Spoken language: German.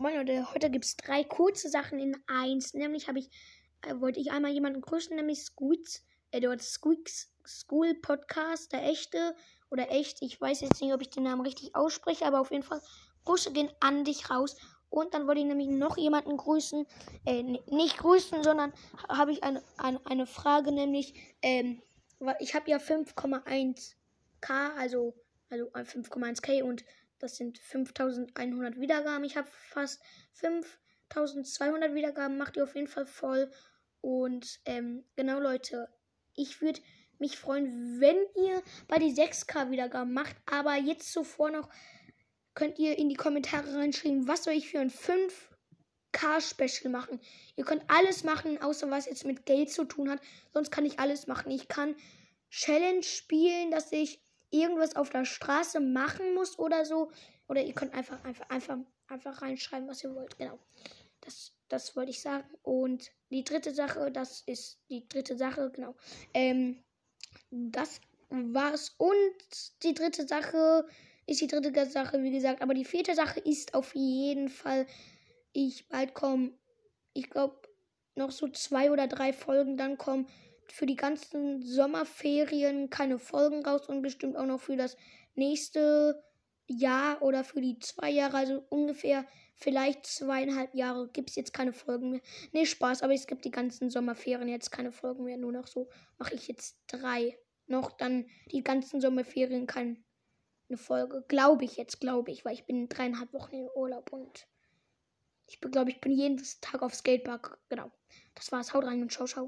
Moin Leute, heute gibt es drei kurze Sachen in eins. Nämlich habe ich, äh, wollte ich einmal jemanden grüßen, nämlich Squeaks, äh, dort Squeaks School Podcast, der echte oder echt. Ich weiß jetzt nicht, ob ich den Namen richtig ausspreche, aber auf jeden Fall Grüße gehen an dich raus. Und dann wollte ich nämlich noch jemanden grüßen, äh, nicht grüßen, sondern habe ich eine, eine, eine Frage, nämlich, ähm, ich habe ja 5,1k, also, also 5,1k und das sind 5100 Wiedergaben. Ich habe fast 5200 Wiedergaben. Macht ihr auf jeden Fall voll. Und ähm, genau, Leute, ich würde mich freuen, wenn ihr bei die 6K Wiedergaben macht. Aber jetzt zuvor noch könnt ihr in die Kommentare reinschreiben, was soll ich für ein 5K Special machen. Ihr könnt alles machen, außer was jetzt mit Geld zu tun hat. Sonst kann ich alles machen. Ich kann Challenge spielen, dass ich irgendwas auf der Straße machen muss oder so. Oder ihr könnt einfach, einfach, einfach, einfach reinschreiben, was ihr wollt. Genau. Das, das wollte ich sagen. Und die dritte Sache, das ist die dritte Sache, genau. Ähm, das war's. Und die dritte Sache ist die dritte Sache, wie gesagt. Aber die vierte Sache ist auf jeden Fall, ich bald komme, ich glaube, noch so zwei oder drei Folgen dann kommen für die ganzen Sommerferien keine Folgen raus und bestimmt auch noch für das nächste Jahr oder für die zwei Jahre, also ungefähr vielleicht zweieinhalb Jahre, gibt es jetzt keine Folgen mehr. Nee, Spaß, aber es gibt die ganzen Sommerferien jetzt keine Folgen mehr. Nur noch so mache ich jetzt drei. Noch dann die ganzen Sommerferien keine Folge. Glaube ich jetzt, glaube ich, weil ich bin dreieinhalb Wochen in Urlaub und ich glaube, ich bin jeden Tag auf Skatepark. Genau. Das war's. Haut rein und ciao, ciao.